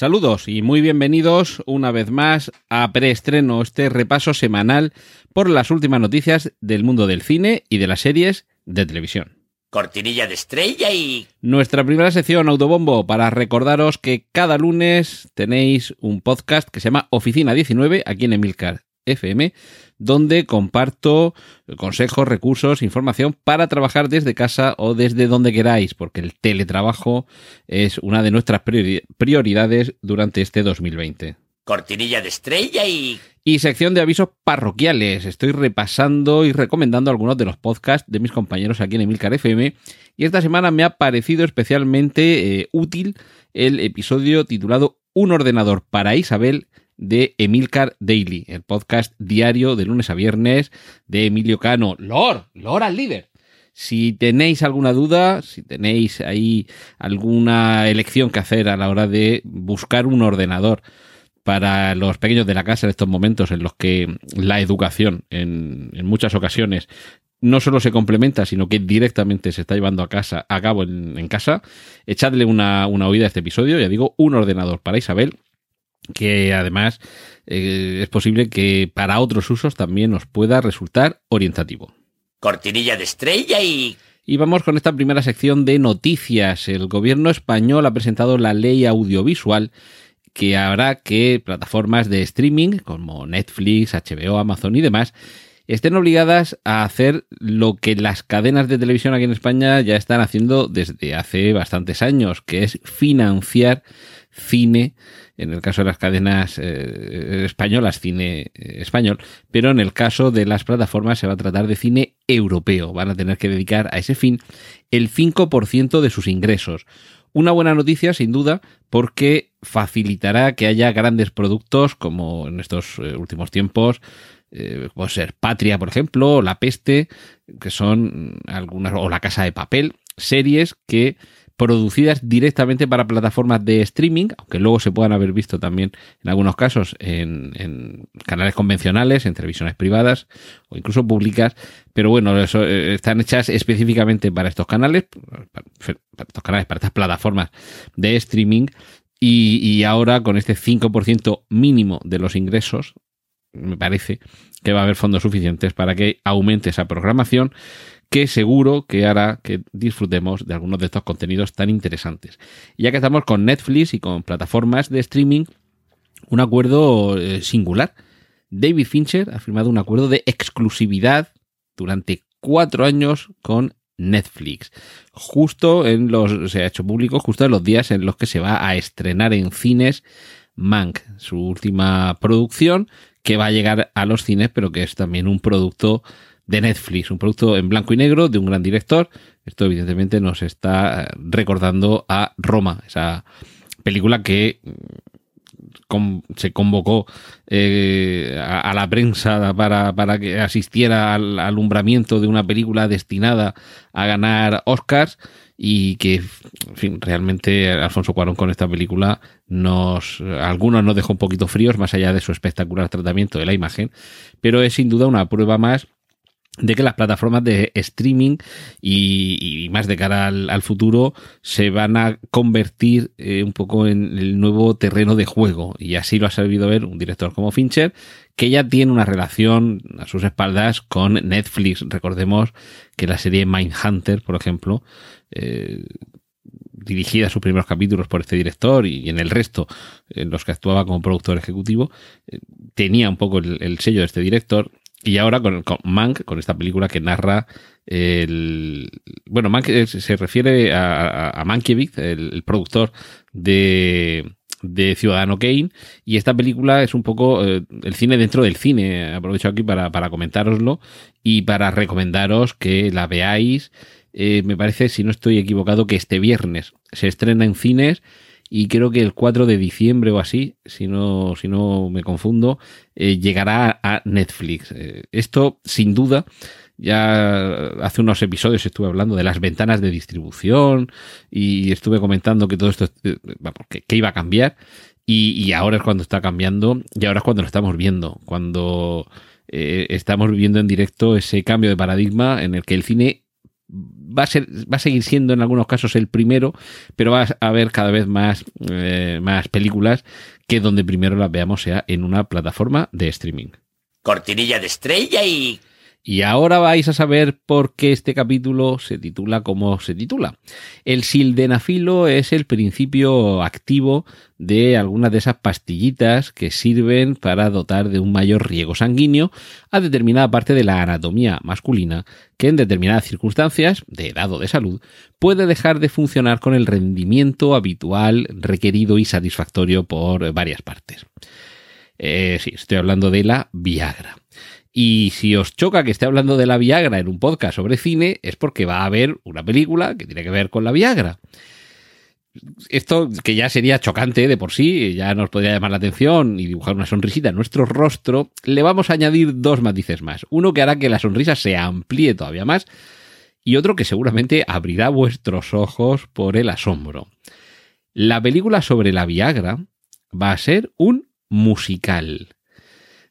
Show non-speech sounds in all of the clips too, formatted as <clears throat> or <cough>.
Saludos y muy bienvenidos una vez más a Preestreno, este repaso semanal por las últimas noticias del mundo del cine y de las series de televisión. Cortinilla de estrella y... Nuestra primera sección Autobombo para recordaros que cada lunes tenéis un podcast que se llama Oficina 19 aquí en Emilcar FM, donde comparto consejos, recursos, información para trabajar desde casa o desde donde queráis, porque el teletrabajo es una de nuestras prioridades durante este 2020. Cortinilla de estrella y... Y sección de avisos parroquiales. Estoy repasando y recomendando algunos de los podcasts de mis compañeros aquí en Emilcar FM. Y esta semana me ha parecido especialmente eh, útil el episodio titulado Un ordenador para Isabel de Emilcar Daily, el podcast diario de lunes a viernes de Emilio Cano. Lord, Lord al líder. Si tenéis alguna duda, si tenéis ahí alguna elección que hacer a la hora de buscar un ordenador para los pequeños de la casa en estos momentos en los que la educación en, muchas ocasiones no solo se complementa, sino que directamente se está llevando a, casa, a cabo en, casa, echadle una, una oída a este episodio, ya digo, un ordenador para Isabel que además eh, es posible que para otros usos también nos pueda resultar orientativo. Cortinilla de estrella y... Y vamos con esta primera sección de noticias. El gobierno español ha presentado la ley audiovisual que hará que plataformas de streaming como Netflix, HBO, Amazon y demás estén obligadas a hacer lo que las cadenas de televisión aquí en España ya están haciendo desde hace bastantes años, que es financiar cine en el caso de las cadenas eh, españolas, cine eh, español, pero en el caso de las plataformas se va a tratar de cine europeo. Van a tener que dedicar a ese fin el 5% de sus ingresos. Una buena noticia, sin duda, porque facilitará que haya grandes productos como en estos eh, últimos tiempos, puede ser Patria, por ejemplo, La Peste, que son algunas, o La Casa de Papel, series que producidas directamente para plataformas de streaming, aunque luego se puedan haber visto también en algunos casos en, canales convencionales, en televisiones privadas o incluso públicas, pero bueno, eso, eh, están hechas específicamente para estos canales, para, estos canales, para estas plataformas de streaming, y, y ahora con este 5% mínimo de los ingresos, me parece que va a haber fondos suficientes para que aumente esa programación que seguro que hará que disfrutemos de algunos de estos contenidos tan interesantes. ya que estamos con Netflix y con plataformas de streaming, un acuerdo eh, singular. David Fincher ha firmado un acuerdo de exclusividad durante cuatro años con Netflix. Justo en los, se ha hecho público justo en los días en los que se va a estrenar en cines Mank, su última producción, que va a llegar a los cines, pero que es también un producto de Netflix, un producto en blanco y negro de un gran director. Esto evidentemente nos está recordando a Roma, esa película que mm, se convocó eh, a, la prensa para, para que asistiera al alumbramiento de una película destinada a ganar Oscars y que, fin, realmente Alfonso Cuarón con esta película nos, algunos nos dejó un poquito fríos, más allá de su espectacular tratamiento de la imagen, pero es sin duda una prueba más de que las plataformas de streaming y, más de cara al, futuro se van a convertir eh, un poco en el nuevo terreno de juego. Y así lo ha sabido ver un director como Fincher que ya tiene una relación a sus espaldas con Netflix. Recordemos que la serie Mindhunter por ejemplo eh, dirigida sus primeros capítulos por este director y en el resto en los que actuaba como productor ejecutivo eh, tenía un poco el sello de este director y ahora con, con, Mank, con esta película que narra el... Bueno, Mank se refiere a, a, Mankiewicz, el, productor de, de Ciudadano Kane, y esta película es un poco eh, el cine dentro del cine. Aprovecho aquí para, para comentároslo y para recomendaros que la veáis. Eh, me parece, si no estoy equivocado, que este viernes se estrena en cines y creo que el 4 de diciembre o así, si no, si no me confundo, eh, llegará a Netflix. Eh, esto, sin duda, Ya hace unos episodios estuve hablando de las ventanas de distribución y estuve comentando que todo esto eh, que, que iba a cambiar y, y, ahora es cuando está cambiando y ahora es cuando lo estamos viendo, cuando eh, estamos viviendo en directo ese cambio de paradigma en el que el cine va a, ser, va a seguir siendo en algunos casos el primero, pero va a haber cada vez más, eh, más películas que donde primero las veamos sea en una plataforma de streaming. Cortinilla de estrella y... Y ahora vais a saber por qué este capítulo se titula como se titula. El sildenafilo es el principio activo de algunas de esas pastillitas que sirven para dotar de un mayor riego sanguíneo a determinada parte de la anatomía masculina que en determinadas circunstancias, de edad o de salud, puede dejar de funcionar con el rendimiento habitual requerido y satisfactorio por varias partes. Eh, sí, estoy hablando de la Viagra. Y si os choca que esté hablando de la Viagra en un podcast sobre cine, es porque va a haber una película que tiene que ver con la Viagra. Esto que ya sería chocante de por sí, ya nos podría llamar la atención y dibujar una sonrisita en nuestro rostro, le vamos a añadir dos matices más. Uno que hará que la sonrisa se amplíe todavía más y otro que seguramente abrirá vuestros ojos por el asombro. La película sobre la Viagra va a ser un musical.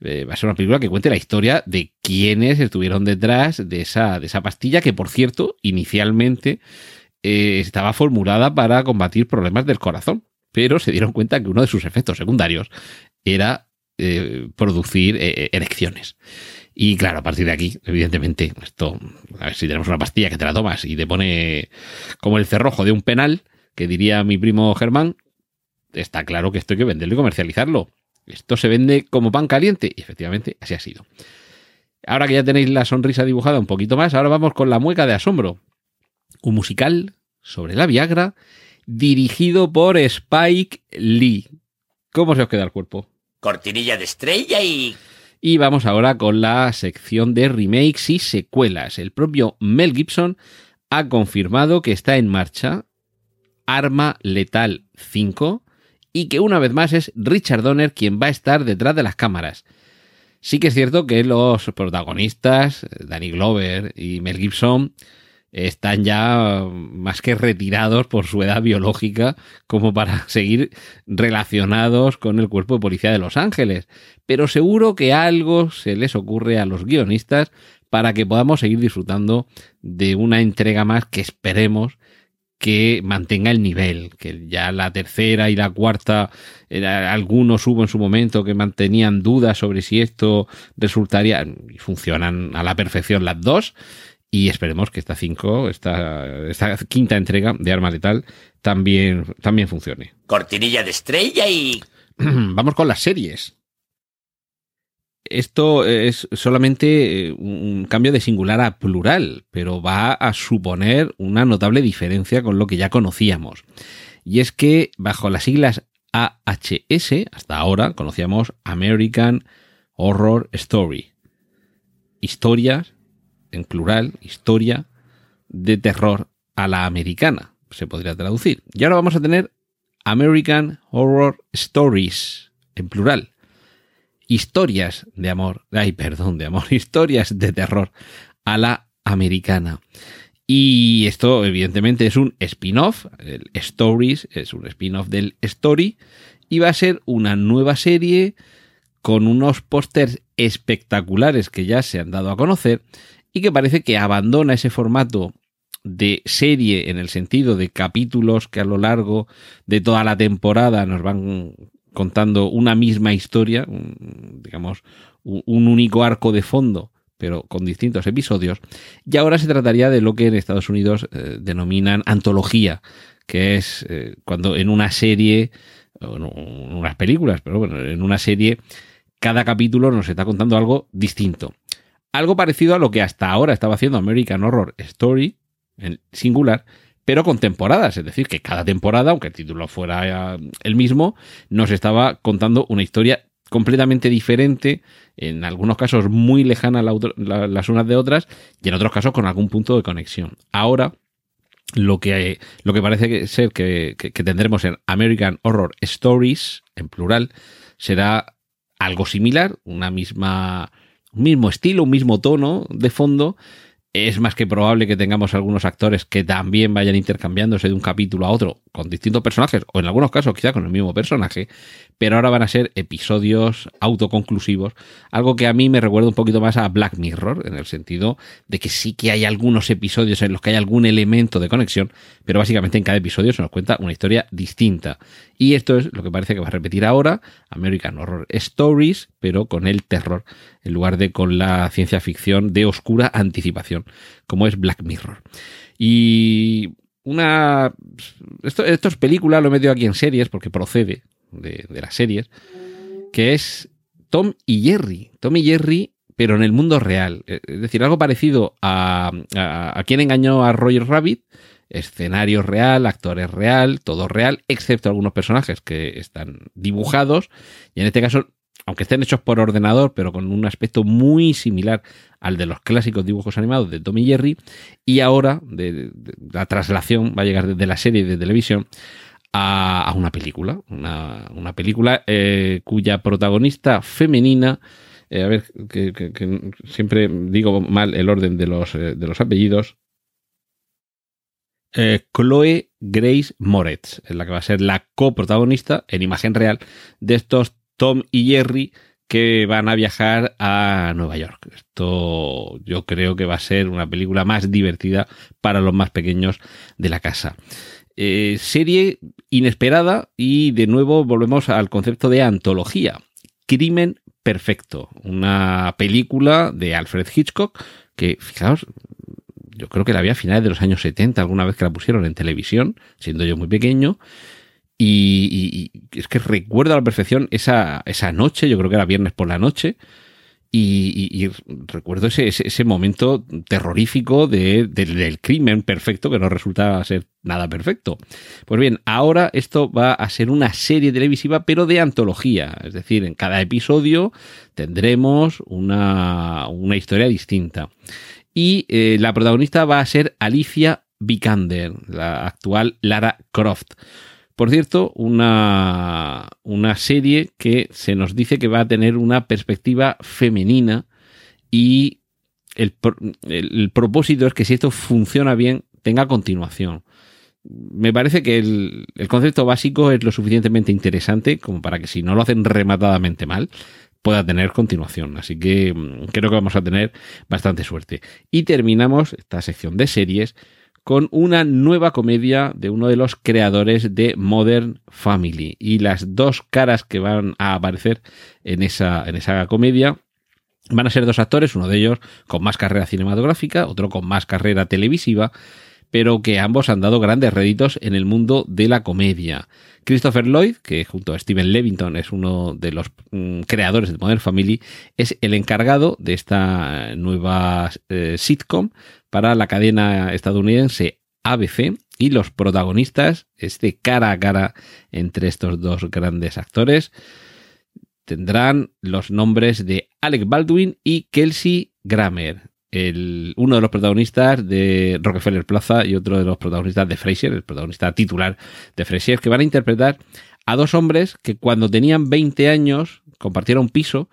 Eh, va a ser una película que cuente la historia de quiénes estuvieron detrás de esa, de esa pastilla que, por cierto, inicialmente eh, estaba formulada para combatir problemas del corazón, pero se dieron cuenta que uno de sus efectos secundarios era eh, producir erecciones. Y claro, a partir de aquí, evidentemente, esto, a ver si tenemos una pastilla que te la tomas y te pone como el cerrojo de un penal, que diría mi primo Germán, está claro que esto hay que venderlo y comercializarlo. Esto se vende como pan caliente. Y efectivamente, así ha sido. Ahora que ya tenéis la sonrisa dibujada un poquito más, ahora vamos con la mueca de asombro. Un musical sobre la Viagra dirigido por Spike Lee. ¿Cómo se os queda el cuerpo? Cortinilla de estrella y... Y vamos ahora con la sección de remakes y secuelas. El propio Mel Gibson ha confirmado que está en marcha Arma Letal 5, y que una vez más es Richard Donner quien va a estar detrás de las cámaras. Sí que es cierto que los protagonistas, Danny Glover y Mel Gibson, están ya más que retirados por su edad biológica como para <laughs> seguir relacionados con el cuerpo de policía de Los Ángeles. Pero seguro que algo se les ocurre a los guionistas para que podamos seguir disfrutando de una entrega más que esperemos que mantenga el nivel, que ya la tercera y la cuarta, algunos hubo en su momento que mantenían dudas sobre si esto resultaría, y funcionan a la perfección las dos, y esperemos que esta cinco, esta, esta quinta entrega de Arma Letal también, también funcione. Cortinilla de estrella y... <clears throat> Vamos con las series esto es solamente eh, un cambio de singular a plural, pero va a suponer una notable diferencia con lo que ya conocíamos. Y es que bajo las siglas AHS, hasta ahora conocíamos American Horror Story. Historias, en plural, historia de terror a la americana, se podría traducir. Y ahora vamos a tener American Horror Stories, en plural historias de amor, ay, perdón, de amor, <laughs> historias de terror a la americana. Y esto, evidentemente, es un spin-off. El Stories es un spin-off del Story. Y va a ser una nueva serie con unos pósters espectaculares que ya se han dado a conocer y que parece que abandona ese formato de serie en el sentido de capítulos que a lo largo de toda la temporada nos van contando una misma historia, digamos, un único arco de fondo, pero con distintos episodios. Y ahora se trataría de lo que en Estados Unidos eh, denominan antología, que es eh, cuando en una serie, en unas películas, pero bueno, en una serie, cada capítulo nos está contando algo distinto. Algo parecido a lo que hasta ahora estaba haciendo American Horror Story, en singular, pero con temporadas, es decir, que cada temporada, aunque el título fuera eh, el mismo, nos estaba contando una historia completamente diferente, en algunos casos muy lejana las unas de otras y en otros casos con algún punto de conexión. Ahora, lo que, lo que parece ser que, que tendremos en American Horror Stories, en plural, será algo similar, una misma un mismo estilo, un mismo tono de fondo, es más que probable que tengamos algunos actores que también vayan intercambiándose de un capítulo a otro con distintos personajes, o en algunos casos quizá con el mismo personaje, pero ahora van a ser episodios autoconclusivos, algo que a mí me recuerda un poquito más a Black Mirror, en el sentido de que sí que hay algunos episodios en los que hay algún elemento de conexión, pero básicamente en cada episodio se nos cuenta una historia distinta. Y esto es lo que parece que va a repetir ahora American Horror Stories, pero con el terror, en lugar de con la ciencia ficción de oscura anticipación, como es Black Mirror. Y una... Esto, esto es película, lo he metido aquí en series porque procede de, las series, que es Tom y Jerry. Tom y Jerry, pero en el mundo real. Es decir, algo parecido a, a, a quien engañó a Roger Rabbit. Escenario real, actores real, todo real, excepto algunos personajes que están dibujados. Y en este caso, aunque estén hechos por ordenador, pero con un aspecto muy similar al de los clásicos dibujos animados de Tom y Jerry. Y ahora, la traslación va a llegar desde la serie de televisión a, una película, una, película eh, cuya protagonista femenina, eh, a ver, que, siempre digo mal el orden de los, eh, apellidos, Chloe Grace Moretz, es la que va a ser la coprotagonista en imagen real de estos Tom y Jerry que van a viajar a Nueva York. Esto yo creo que va a ser una película más divertida para los más pequeños de la casa. Eh, serie inesperada y de nuevo volvemos al concepto de antología. Crimen Perfecto, una película de Alfred Hitchcock que, fijaos, yo creo que la vi a finales de los años 70, alguna vez que la pusieron en televisión, siendo yo muy pequeño. Y, es que recuerdo a la perfección esa, esa noche, yo creo que era viernes por la noche, y, recuerdo ese, ese, momento terrorífico de, del crimen perfecto que no resulta ser nada perfecto. Pues bien, ahora esto va a ser una serie televisiva, pero de antología. Es decir, en cada episodio tendremos una, una historia distinta. Y eh, la protagonista va a ser Alicia Vikander, la actual Lara Croft. Por cierto, una, una serie que se nos dice que va a tener una perspectiva femenina y el, el, propósito es que si esto funciona bien, tenga continuación. Me parece que el, el, concepto básico es lo suficientemente interesante como para que si no lo hacen rematadamente mal, pueda tener continuación. Así que mm, creo que vamos a tener bastante suerte. Y terminamos esta sección de series con una nueva comedia de uno de los creadores de Modern Family. Y las dos caras que van a aparecer en esa, en esa comedia van a ser dos actores, uno de ellos con más carrera cinematográfica, otro con más carrera televisiva, pero que ambos han dado grandes réditos en el mundo de la comedia. Christopher Lloyd, que junto a Steven Levington es uno de los mm, creadores de Modern Family, es el encargado de esta nueva eh, sitcom para la cadena estadounidense ABC y los protagonistas, este cara a cara entre estos dos grandes actores, tendrán los nombres de Alec Baldwin y Kelsey Grammer. El, uno de los protagonistas de Rockefeller Plaza y otro de los protagonistas de Frasier, el protagonista titular de Frasier, que van a interpretar a dos hombres que cuando tenían 20 años compartieron piso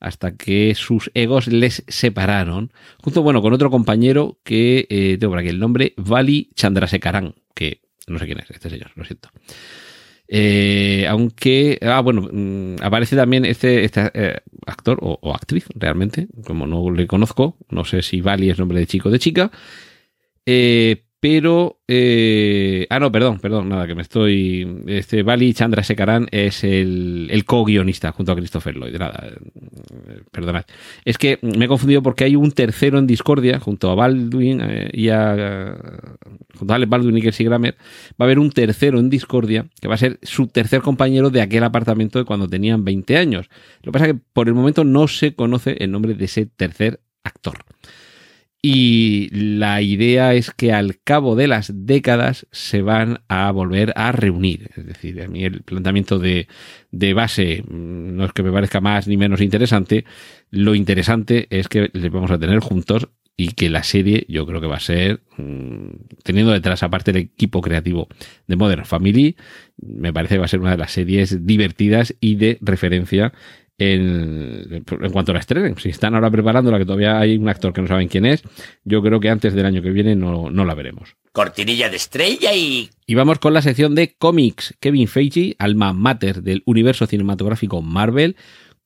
hasta que sus egos les separaron, junto bueno, con otro compañero que eh, tengo por aquí el nombre, Vali Chandrasekaran, que no sé quién es este señor, lo siento. Eh, aunque, ah, bueno, mm, aparece también este, este eh, actor o, actriz, realmente, como no le conozco, no sé si Vali es nombre de chico o de chica, eh, pero eh, ah no perdón perdón nada que me estoy este Bali Chandra Sekaran es el, el co-guionista junto a Christopher Lloyd nada eh, perdonad. Es que me he confundido porque hay un tercero en discordia junto a Baldwin eh, y a junto a Alex Baldwin y Kelsey Grammer va a haber un tercero en discordia que va a ser su tercer compañero de aquel apartamento de cuando tenían 20 años. Lo que pasa es que por el momento no se conoce el nombre de ese tercer actor y la idea es que al cabo de las décadas se van a volver a reunir. Es decir, a mí el planteamiento de, de base mm, no es que me parezca más ni menos interesante. Lo interesante es que les vamos a tener juntos y que la serie yo creo que va a ser, mm, teniendo detrás aparte el equipo creativo de Modern Family, me parece que va a ser una de las series divertidas y de referencia en, en cuanto la estrenen. Si están ahora preparándola, que todavía hay un actor que no saben quién es, yo creo que antes del año que viene no, no la veremos. Cortinilla de estrella y... Y vamos con la sección de cómics. Kevin Feige, alma mater del universo cinematográfico Marvel,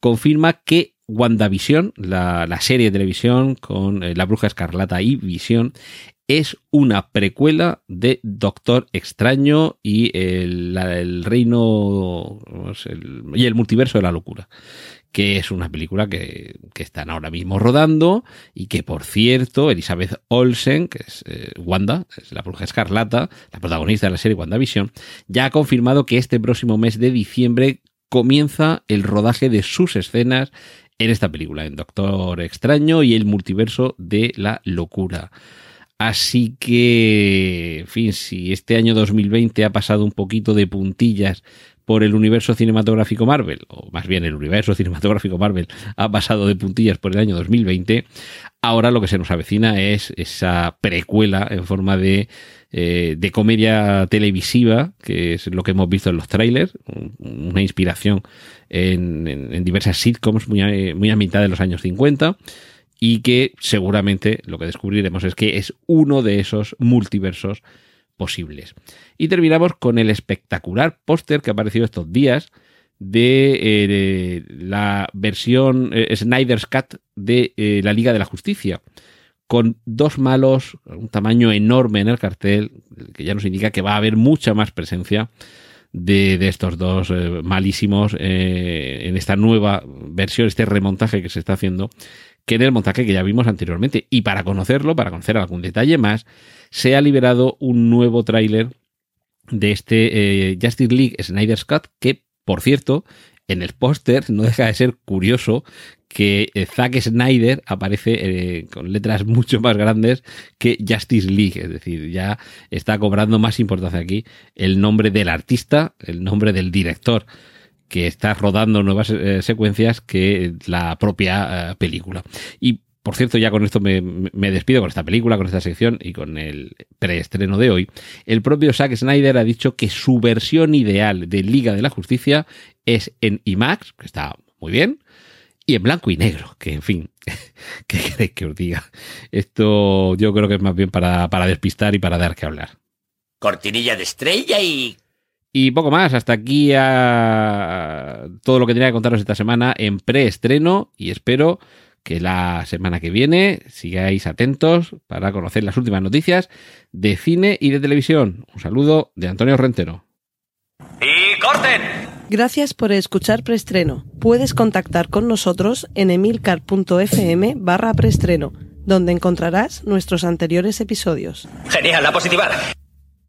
confirma que WandaVision, la, la serie de televisión con eh, la bruja escarlata y Visión, es una precuela de Doctor Extraño y el, el reino y el multiverso de la locura que es una película que, que están ahora mismo rodando y que, por cierto, Elizabeth Olsen, que es eh, Wanda, es la bruja escarlata, la protagonista de la serie WandaVision, ya ha confirmado que este próximo mes de diciembre comienza el rodaje de sus escenas en esta película, en Doctor Extraño y el multiverso de la locura. Así que, en fin, si este año 2020 ha pasado un poquito de puntillas por el universo cinematográfico Marvel, o más bien el universo <laughs> cinematográfico Marvel ha pasado de puntillas por el año 2020, ahora lo que se nos avecina es esa precuela en forma de, eh, de comedia televisiva, que es lo que hemos visto en los trailers, un- una inspiración en, diversas sitcoms muy, muy a mitad de los años 50 y que seguramente lo que descubriremos es que es uno de esos multiversos posibles. Y terminamos con el espectacular póster que ha aparecido estos días de, eh, la versión eh, Snyder's Cut de eh, la Liga de la Justicia, con dos malos, un tamaño enorme en el cartel, que ya nos indica que va a haber mucha más presencia de, estos dos eh, malísimos en esta nueva versión, este remontaje que se está haciendo, que en el montaje que ya vimos anteriormente. Y para conocerlo, para conocer algún detalle más, se ha liberado un nuevo tráiler de este eh, Justice League Snyder's Cut, que, por cierto, en el póster no deja de ser curioso que eh, Zack Snyder aparece eh, con letras <laughs> mucho más grandes que Justice League, es decir, ya está cobrando más importancia aquí el nombre del artista, el nombre del director que está rodando nuevas eh, secuencias que la propia eh, película. Y por cierto, ya con esto me, me, despido con esta película, con esta sección y con el preestreno de hoy. El propio Zack Snyder ha dicho que su versión ideal de Liga de la Justicia es en IMAX, que está muy bien, y en blanco y negro, que en fin, <laughs> ¿qué queréis que os diga? Esto yo creo que es más bien para, para despistar y para dar que hablar. Cortinilla de estrella y... Y poco más, hasta aquí a todo lo que tenía que contaros esta semana en preestreno y espero que la semana que viene sigáis atentos para conocer las últimas noticias de cine y de televisión. Un saludo de Antonio Rentero. ¡Y corten! Gracias por escuchar Preestreno. Puedes contactar con nosotros en emilcar.fm barra preestreno, donde encontrarás nuestros anteriores episodios. Genial, a positivar.